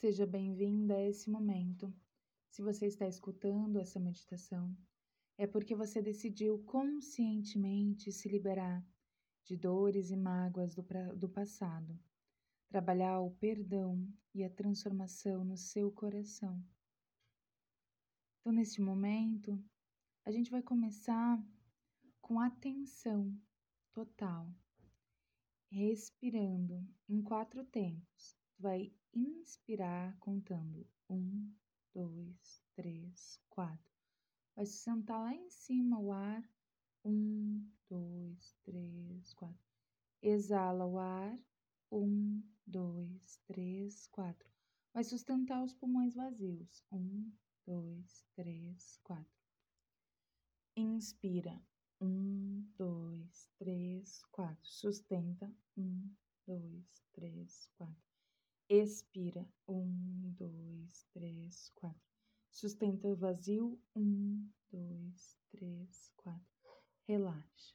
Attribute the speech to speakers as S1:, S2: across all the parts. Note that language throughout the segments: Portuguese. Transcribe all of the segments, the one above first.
S1: Seja bem-vinda a esse momento. Se você está escutando essa meditação, é porque você decidiu conscientemente se liberar de dores e mágoas do, do passado, trabalhar o perdão e a transformação no seu coração. Então, neste momento, a gente vai começar com atenção total, respirando em quatro tempos. Vai inspirar contando um, dois, três, quatro. Vai sentar lá em cima o ar. Um, dois, três, quatro. Exala o ar. Um, dois, três, quatro. Vai sustentar os pulmões vazios. Um, dois, três, quatro. Inspira. Um, dois, três, quatro. Sustenta. Um, dois, três, quatro. Expira. Um, dois, três, quatro. Sustenta o vazio. Um, dois, três, quatro. Relaxa.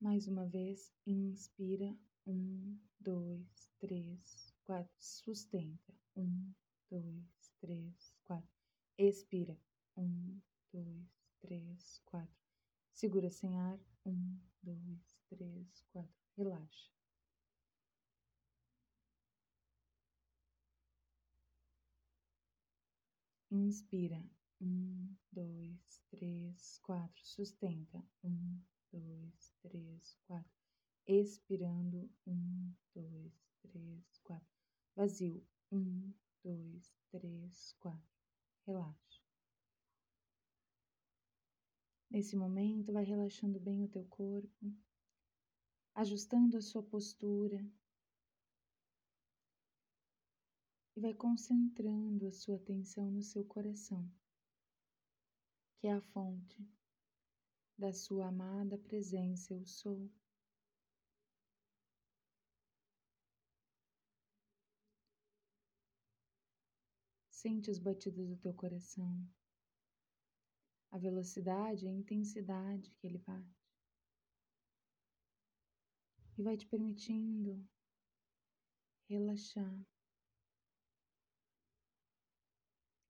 S1: Mais uma vez, inspira. Um, dois, três, quatro. Sustenta. Um, dois, três, quatro. Expira. Um, dois, três, quatro. Segura sem ar. Um, dois, três, quatro. Relaxa. Inspira. Um, dois, três, quatro. Sustenta. Um, dois, três, quatro. Expirando. Um, dois, três, quatro. Vazio. Um, dois, três, quatro. Relaxa. Nesse momento, vai relaxando bem o teu corpo, ajustando a sua postura e vai concentrando a sua atenção no seu coração, que é a fonte da sua amada presença eu sou. Sente os batidos do teu coração, a velocidade, a intensidade que ele bate. E vai te permitindo relaxar.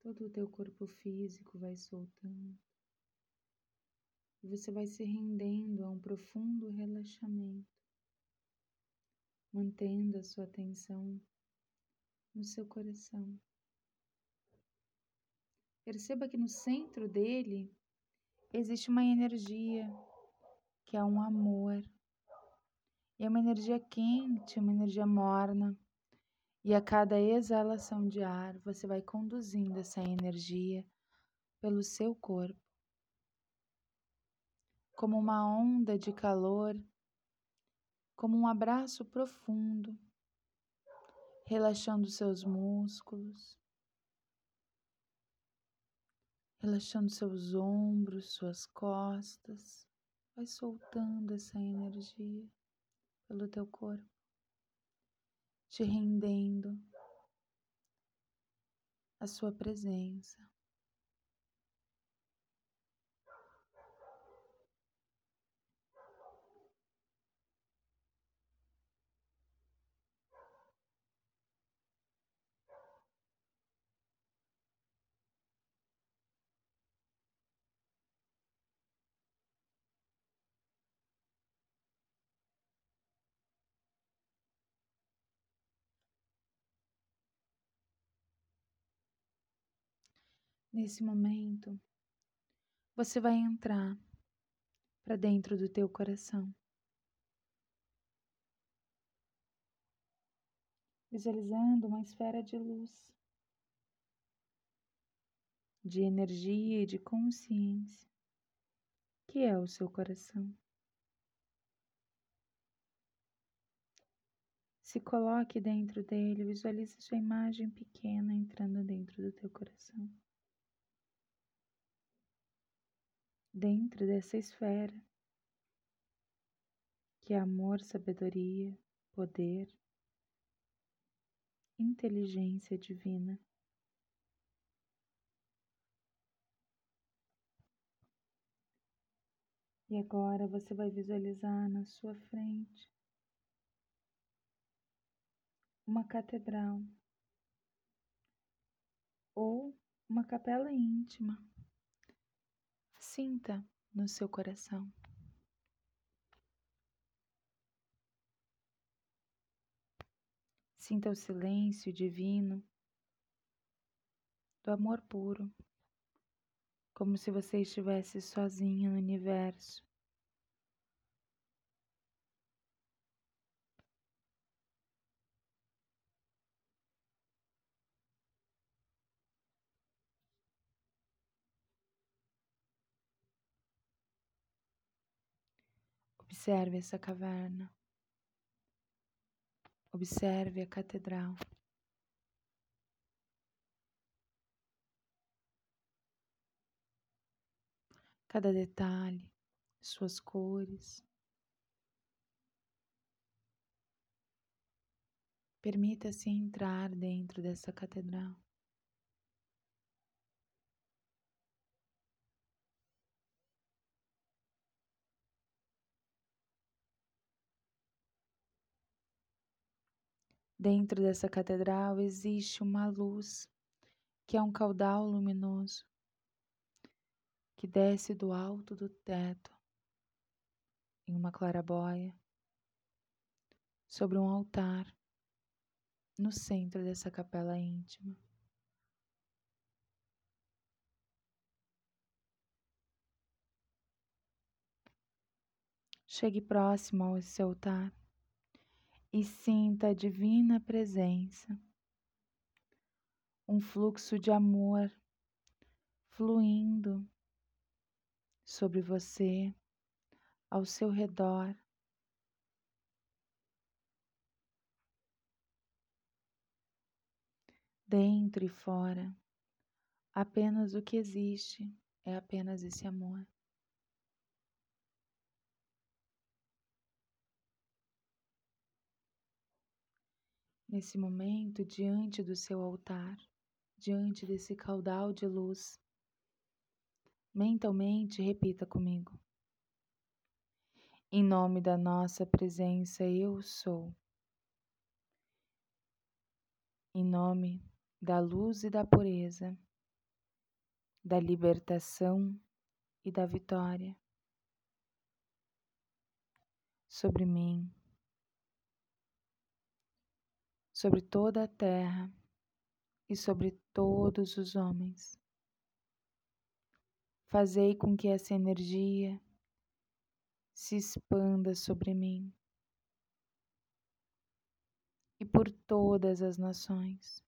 S1: Todo o teu corpo físico vai soltando. E você vai se rendendo a um profundo relaxamento, mantendo a sua atenção no seu coração. Perceba que no centro dele existe uma energia que é um amor. E é uma energia quente, uma energia morna. E a cada exalação de ar, você vai conduzindo essa energia pelo seu corpo, como uma onda de calor, como um abraço profundo, relaxando seus músculos, relaxando seus ombros, suas costas. Vai soltando essa energia pelo teu corpo, te rendendo a sua presença. Nesse momento, você vai entrar para dentro do teu coração. Visualizando uma esfera de luz, de energia e de consciência, que é o seu coração. Se coloque dentro dele, visualize sua imagem pequena entrando dentro do teu coração. Dentro dessa esfera, que é amor, sabedoria, poder, inteligência divina. E agora você vai visualizar na sua frente uma catedral ou uma capela íntima. Sinta no seu coração. Sinta o silêncio divino do amor puro, como se você estivesse sozinho no universo. Observe essa caverna. Observe a catedral. Cada detalhe, suas cores. Permita-se entrar dentro dessa catedral. Dentro dessa catedral existe uma luz que é um caudal luminoso que desce do alto do teto em uma clarabóia sobre um altar no centro dessa capela íntima. Chegue próximo ao seu altar e sinta a divina presença, um fluxo de amor fluindo sobre você, ao seu redor. Dentro e fora, apenas o que existe é apenas esse amor. Nesse momento diante do seu altar, diante desse caudal de luz. Mentalmente repita comigo. Em nome da nossa presença, eu sou. Em nome da luz e da pureza, da libertação e da vitória sobre mim sobre toda a terra e sobre todos os homens. Fazei com que essa energia se expanda sobre mim e por todas as nações.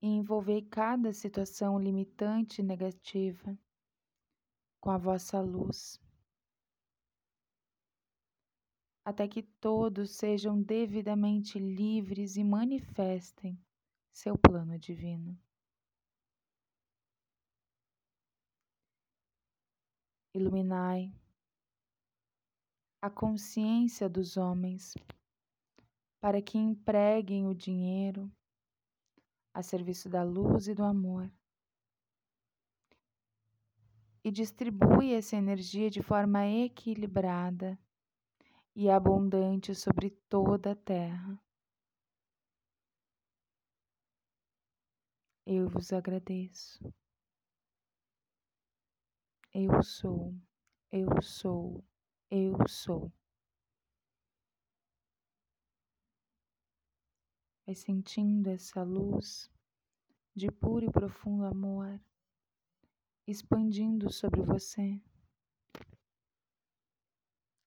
S1: E envolvei cada situação limitante e negativa com a vossa luz até que todos sejam devidamente livres e manifestem seu plano divino. Iluminai a consciência dos homens para que empreguem o dinheiro a serviço da luz e do amor e distribui essa energia de forma equilibrada e abundante sobre toda a terra. Eu vos agradeço. Eu sou, eu sou, eu sou. Vai sentindo essa luz de puro e profundo amor expandindo sobre você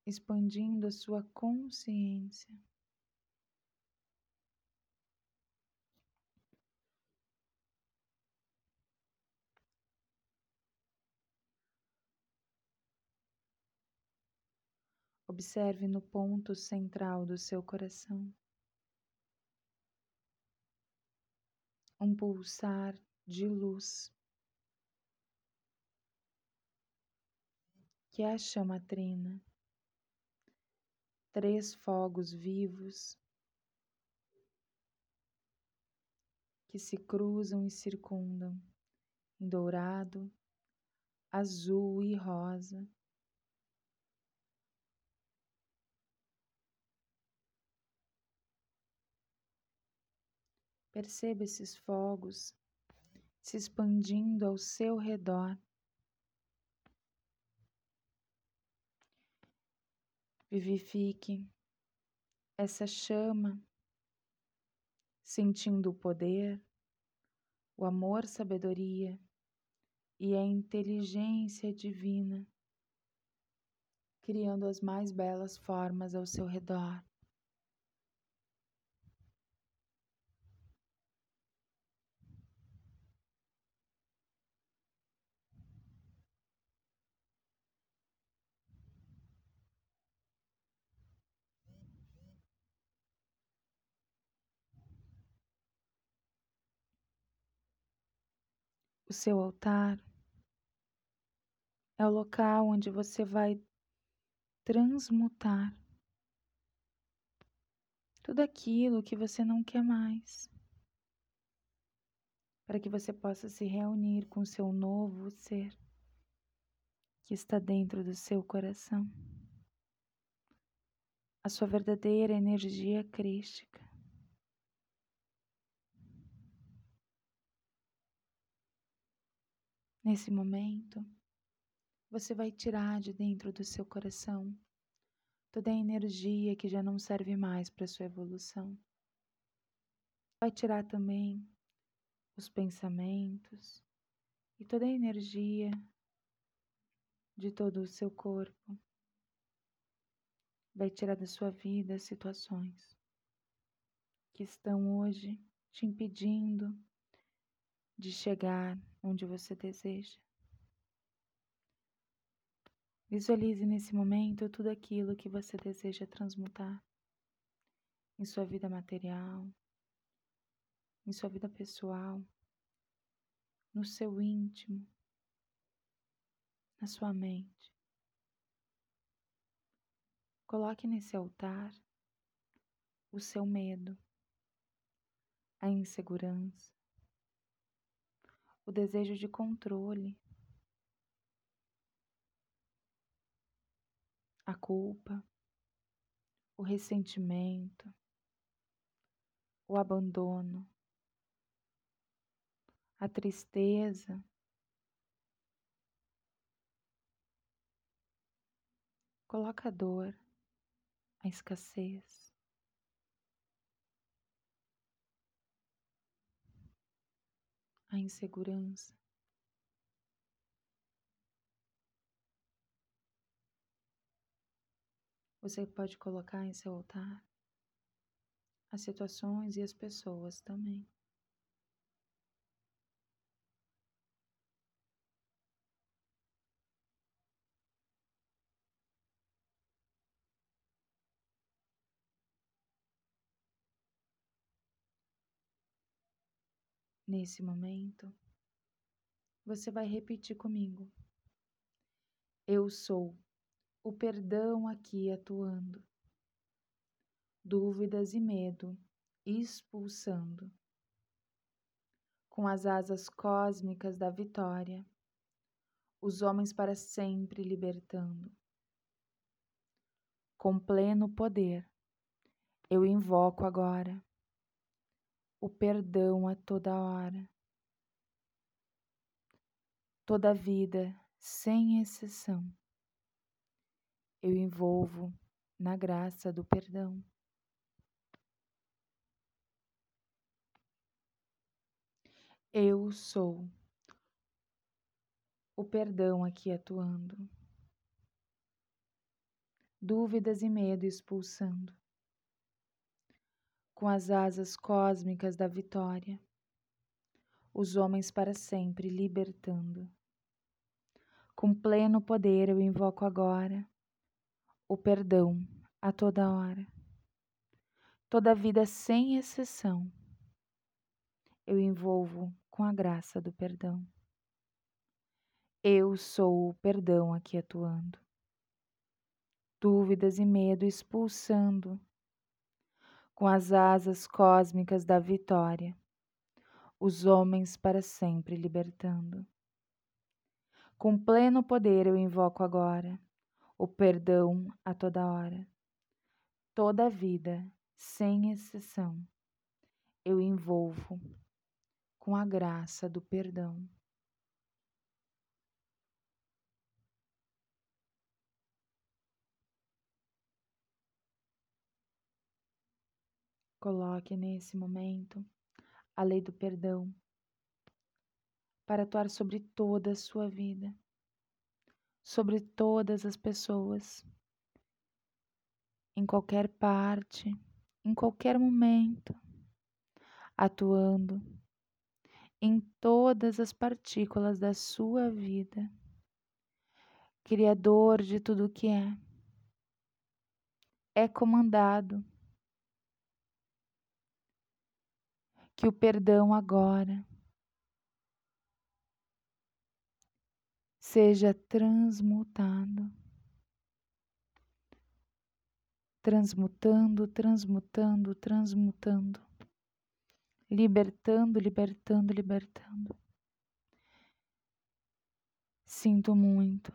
S1: expandindo a sua consciência. Observe no ponto central do seu coração. Um pulsar de luz. Que é a chama trina três fogos vivos que se cruzam e circundam em dourado, azul e rosa. Perceba esses fogos se expandindo ao seu redor. Vivifique essa chama, sentindo o poder, o amor, sabedoria e a inteligência divina, criando as mais belas formas ao seu redor. O seu altar. É o local onde você vai transmutar tudo aquilo que você não quer mais, para que você possa se reunir com o seu novo ser que está dentro do seu coração, a sua verdadeira energia crística. Nesse momento, você vai tirar de dentro do seu coração toda a energia que já não serve mais para sua evolução. Vai tirar também os pensamentos e toda a energia de todo o seu corpo. Vai tirar da sua vida situações que estão hoje te impedindo de chegar onde você deseja. Visualize nesse momento tudo aquilo que você deseja transmutar em sua vida material, em sua vida pessoal, no seu íntimo, na sua mente. Coloque nesse altar o seu medo, a insegurança, o desejo de controle, a culpa, o ressentimento, o abandono, a tristeza, coloca a dor, a escassez. A insegurança. Você pode colocar em seu altar as situações e as pessoas também. Nesse momento, você vai repetir comigo. Eu sou o perdão aqui atuando, dúvidas e medo expulsando, com as asas cósmicas da vitória, os homens para sempre libertando. Com pleno poder, eu invoco agora o perdão a toda hora. Toda vida, sem exceção, eu envolvo na graça do perdão. Eu sou o perdão aqui atuando, dúvidas e medo expulsando, com as asas cósmicas da vitória, os homens para sempre libertando. Com pleno poder eu invoco agora o perdão a toda hora. Toda vida sem exceção eu envolvo com a graça do perdão. Eu sou o perdão aqui atuando. Dúvidas e medo expulsando com as asas cósmicas da vitória, os homens para sempre libertando. Com pleno poder eu invoco agora o perdão a toda hora, toda a vida, sem exceção. eu envolvo com a graça do perdão. Coloque nesse momento a lei do perdão para atuar sobre toda a sua vida, sobre todas as pessoas, em qualquer parte, em qualquer momento, atuando em todas as partículas da sua vida, Criador de tudo o que é, é comandado. Que o perdão agora seja transmutado, transmutando, transmutando, transmutando, libertando, libertando, libertando. Sinto muito.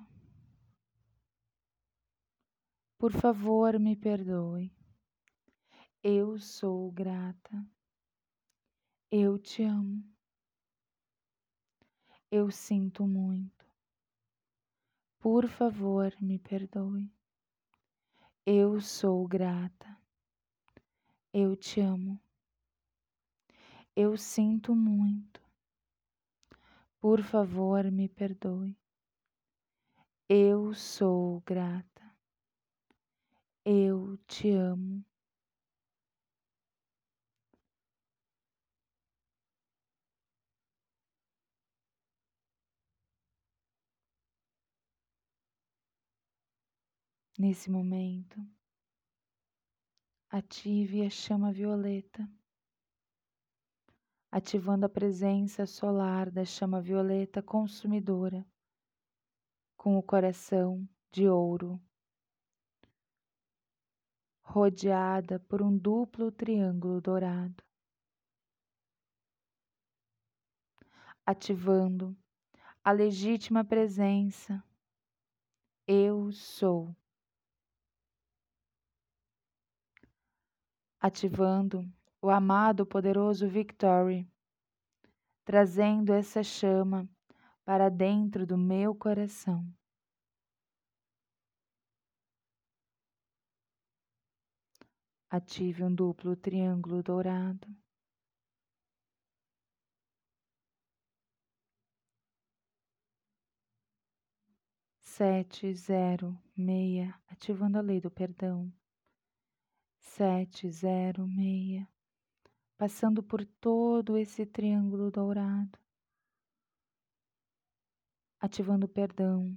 S1: Por favor, me perdoe. Eu sou grata. Eu te amo. Eu sinto muito. Por favor, me perdoe. Eu sou grata. Eu te amo. Eu sinto muito. Por favor, me perdoe. Eu sou grata. Eu te amo. Nesse momento, ative a chama violeta, ativando a presença solar da chama violeta consumidora, com o coração de ouro, rodeada por um duplo triângulo dourado, ativando a legítima presença. Eu sou ativando o amado poderoso Victory, trazendo essa chama para dentro do meu coração. Ative um duplo triângulo dourado. Sete, zero, meia, ativando a lei do perdão sete, zero, meia, passando por todo esse triângulo dourado, ativando o perdão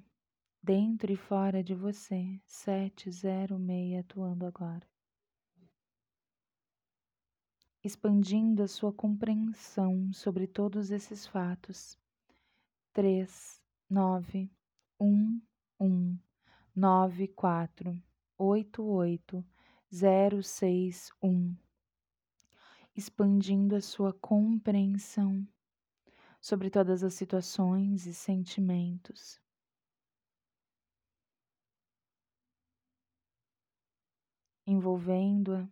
S1: dentro e fora de você, sete, zero, meia, atuando agora. Expandindo a sua compreensão sobre todos esses fatos. Três, nove, um, um, nove, quatro, oito, oito, 061, expandindo a sua compreensão sobre todas as situações e sentimentos. Envolvendo-a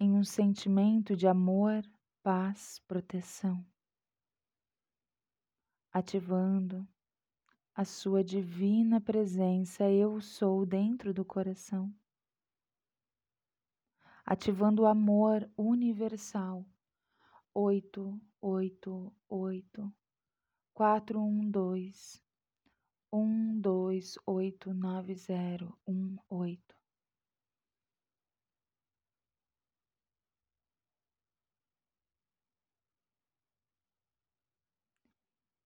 S1: em um sentimento de amor, paz, proteção, ativando a sua divina presença, eu sou dentro do coração ativando o amor universal. Oito, oito, oito, quatro, um, dois, um, dois, oito, nove, zero, um, oito.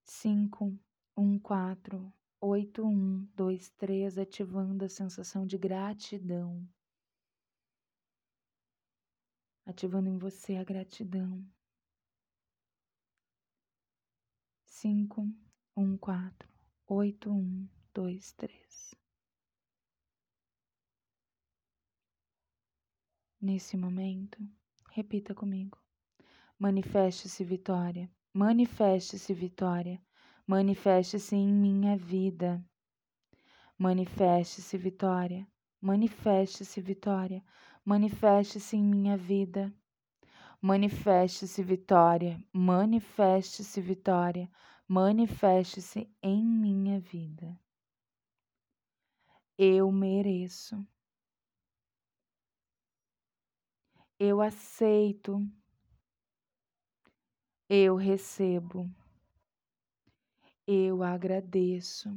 S1: Cinco, um, quatro, oito, um, dois, três, ativando a sensação de gratidão ativando em você a gratidão. Cinco, um, quatro, oito, um, dois, três. Nesse momento, repita comigo. Manifeste-se vitória, manifeste-se vitória, manifeste-se em minha vida. Manifeste-se vitória, manifeste-se vitória, manifeste-se em minha vida. Manifeste-se vitória, manifeste-se vitória, manifeste-se em minha vida. Eu mereço. Eu aceito. Eu recebo. Eu agradeço.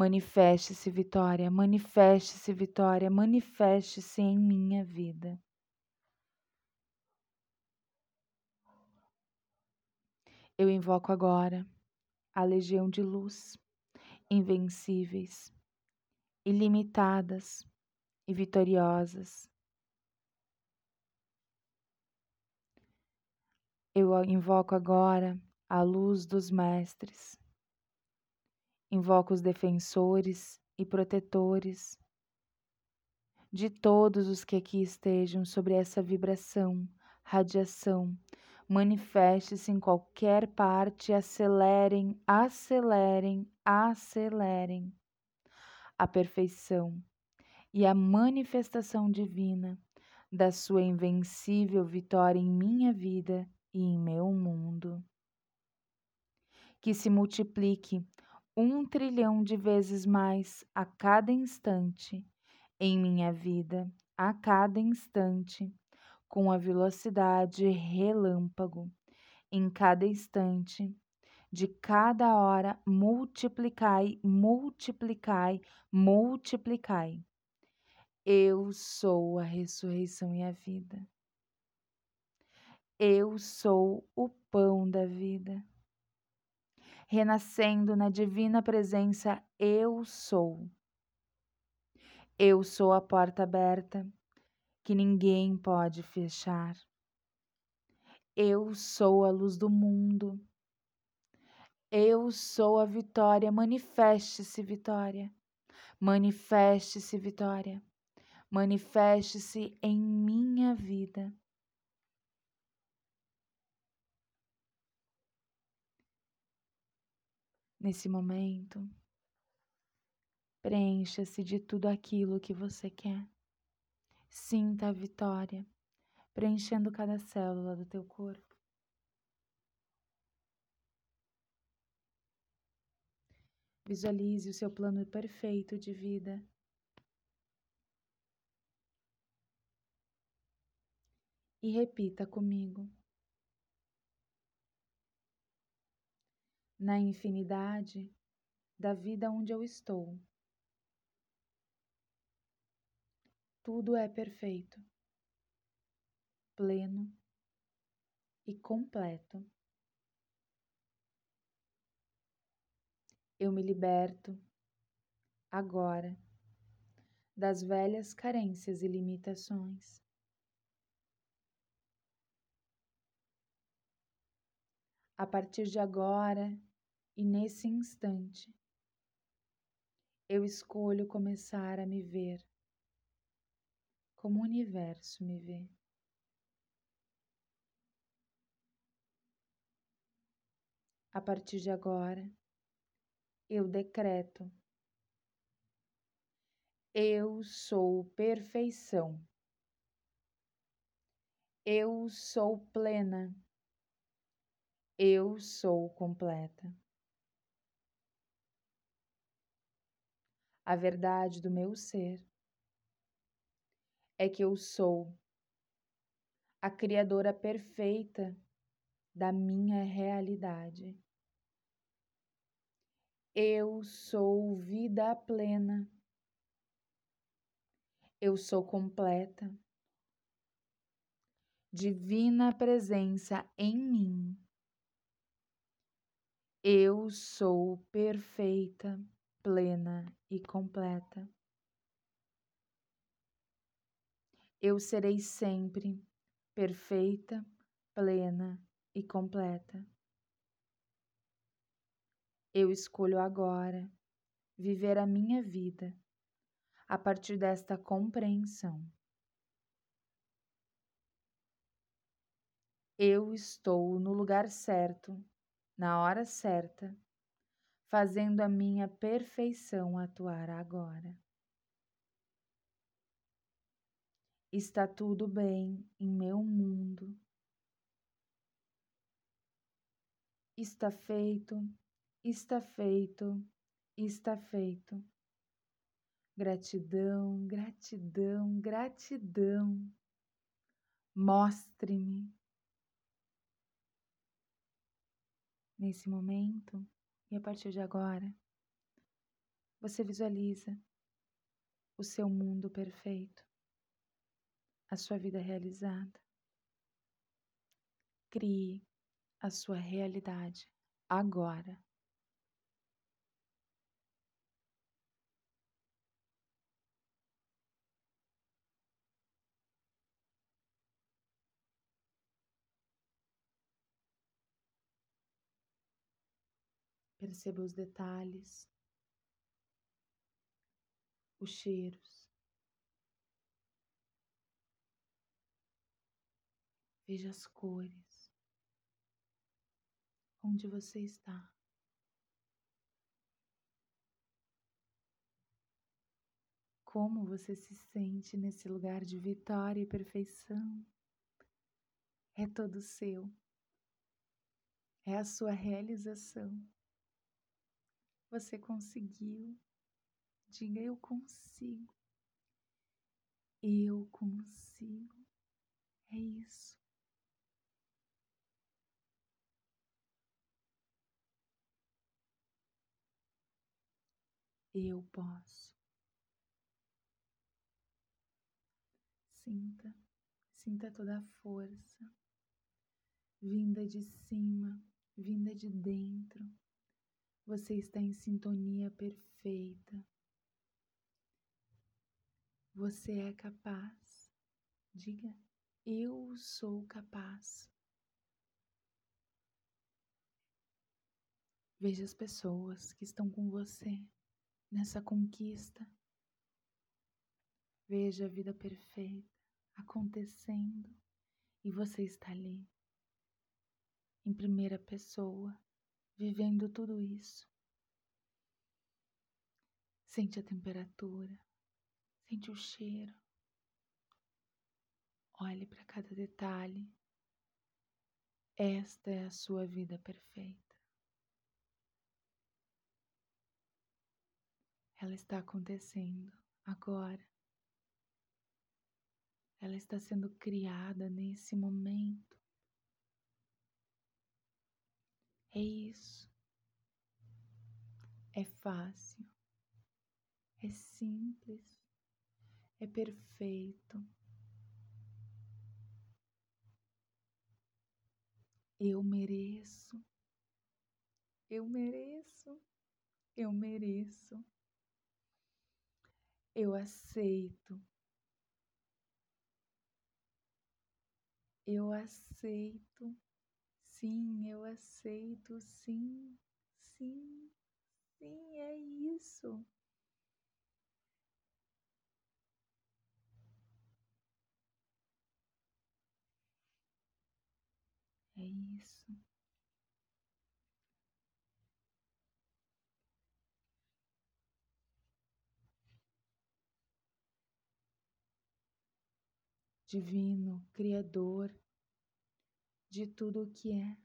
S1: Manifeste-se vitória, manifeste-se vitória, manifeste-se em minha vida. Eu invoco agora a legião de luz, invencíveis, ilimitadas e vitoriosas. Eu invoco agora a luz dos mestres Invoco os defensores e protetores de todos os que aqui estejam sobre essa vibração, radiação. Manifeste-se em qualquer parte, acelerem, acelerem, acelerem a perfeição e a manifestação divina da sua invencível vitória em minha vida e em meu mundo. Que se multiplique um trilhão de vezes mais a cada instante em minha vida, a cada instante, com a velocidade relâmpago, em cada instante, de cada hora, multiplicai, multiplicai, multiplicai. Eu sou a ressurreição e a vida. Eu sou o pão da vida renascendo na divina presença Eu sou. Eu sou a porta aberta que ninguém pode fechar. Eu sou a luz do mundo. Eu sou a vitória. Manifeste-se, vitória. Manifeste-se, vitória. Manifeste-se em minha vida. Nesse momento, preencha-se de tudo aquilo que você quer. Sinta a vitória preenchendo cada célula do teu corpo. Visualize o seu plano perfeito de vida. E repita comigo. Na infinidade da vida onde eu estou. Tudo é perfeito, pleno e completo. Eu me liberto agora das velhas carências e limitações. A partir de agora, e nesse instante, eu escolho começar a me ver como o universo me vê. A partir de agora, eu decreto: eu sou perfeição, eu sou plena, eu sou completa. A verdade do meu ser é que eu sou a Criadora perfeita da minha realidade. Eu sou vida plena. Eu sou completa. Divina presença em mim. Eu sou perfeita plena e completa. Eu serei sempre perfeita, plena e completa. Eu escolho agora viver a minha vida a partir desta compreensão. Eu estou no lugar certo, na hora certa fazendo a minha perfeição atuar agora. Está tudo bem em meu mundo. Está feito, está feito, está feito. Gratidão, gratidão, gratidão. Mostre-me. Nesse momento, e a partir de agora, você visualiza o seu mundo perfeito, a sua vida realizada. Crie a sua realidade agora. Perceba os detalhes, os cheiros. Veja as cores. Onde você está? Como você se sente nesse lugar de vitória e perfeição? É todo seu. É a sua realização. Você conseguiu. Diga eu consigo. Eu consigo. É isso. Eu posso. Sinta, sinta toda a força vinda de cima, vinda de dentro você está em sintonia perfeita. Você é capaz. Diga, eu sou capaz. Veja as pessoas que estão com você nessa conquista. Veja a vida perfeita acontecendo e você está ali, em primeira pessoa, vivendo tudo isso. Sente a temperatura, sente o cheiro. Olhe para cada detalhe. Esta é a sua vida perfeita. Ela está acontecendo agora. Ela está sendo criada nesse momento. É isso. É fácil. É simples. É perfeito. Eu mereço. Eu mereço. Eu mereço. Eu aceito. Eu aceito. Sim, eu aceito, sim, sim, sim, é isso. É isso. Divino, Criador, de tudo o que é,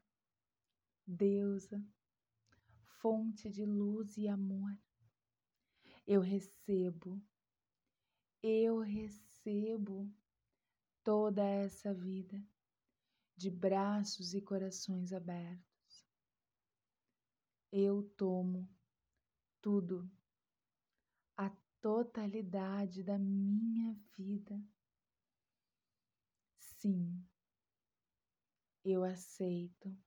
S1: deusa, fonte de luz e amor. Eu recebo, eu recebo toda essa vida de braços e corações abertos. Eu tomo tudo, a totalidade da minha vida. Sim, eu aceito.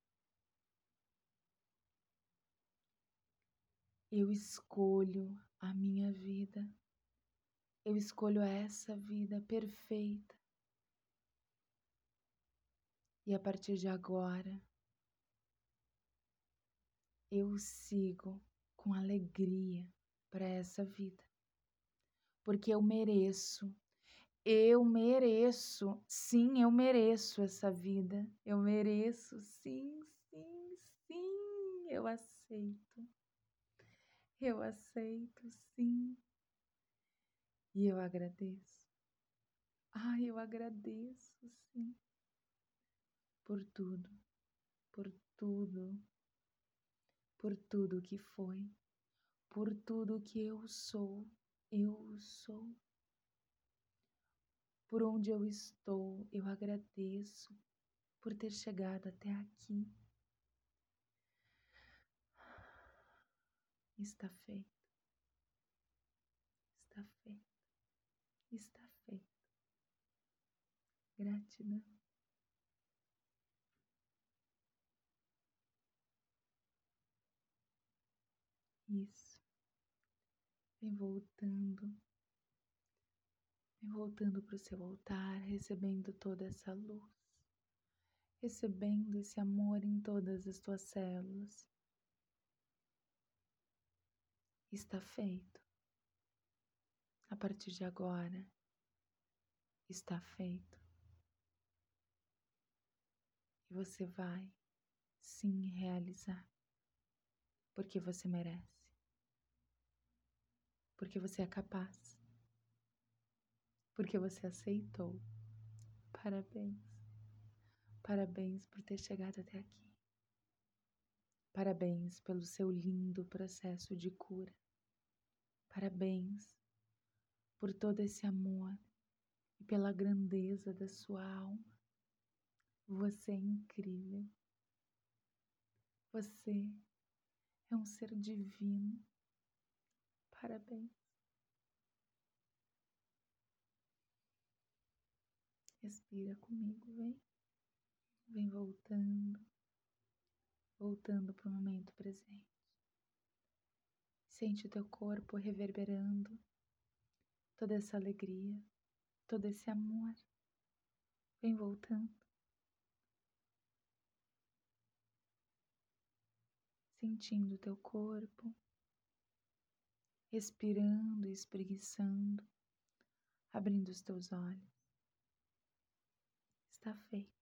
S1: Eu escolho a minha vida. Eu escolho essa vida perfeita. E a partir de agora, eu sigo com alegria para essa vida, porque eu mereço eu mereço, sim, eu mereço essa vida. Eu mereço, sim, sim, sim, eu aceito. Eu aceito, sim. E eu agradeço. Ai, eu agradeço, sim, por tudo, por tudo, por tudo que foi, por tudo que eu sou, eu sou. Por onde eu estou, eu agradeço por ter chegado até aqui. Está feito. Está feito. Está feito. Gratidão. Isso. Vem voltando. Voltando para o seu altar, recebendo toda essa luz, recebendo esse amor em todas as tuas células. Está feito. A partir de agora, está feito. E você vai sim realizar, porque você merece, porque você é capaz, porque você aceitou. Parabéns, parabéns por ter chegado até aqui. Parabéns pelo seu lindo processo de cura. Parabéns por todo esse amor e pela grandeza da sua alma. Você é incrível. Você é um ser divino. Parabéns. Respira comigo, vem. Vem voltando, voltando para o momento presente. Sente o teu corpo reverberando toda essa alegria, todo esse amor. Vem voltando. Sentindo o teu corpo, respirando e espreguiçando, abrindo os teus olhos. Está feito.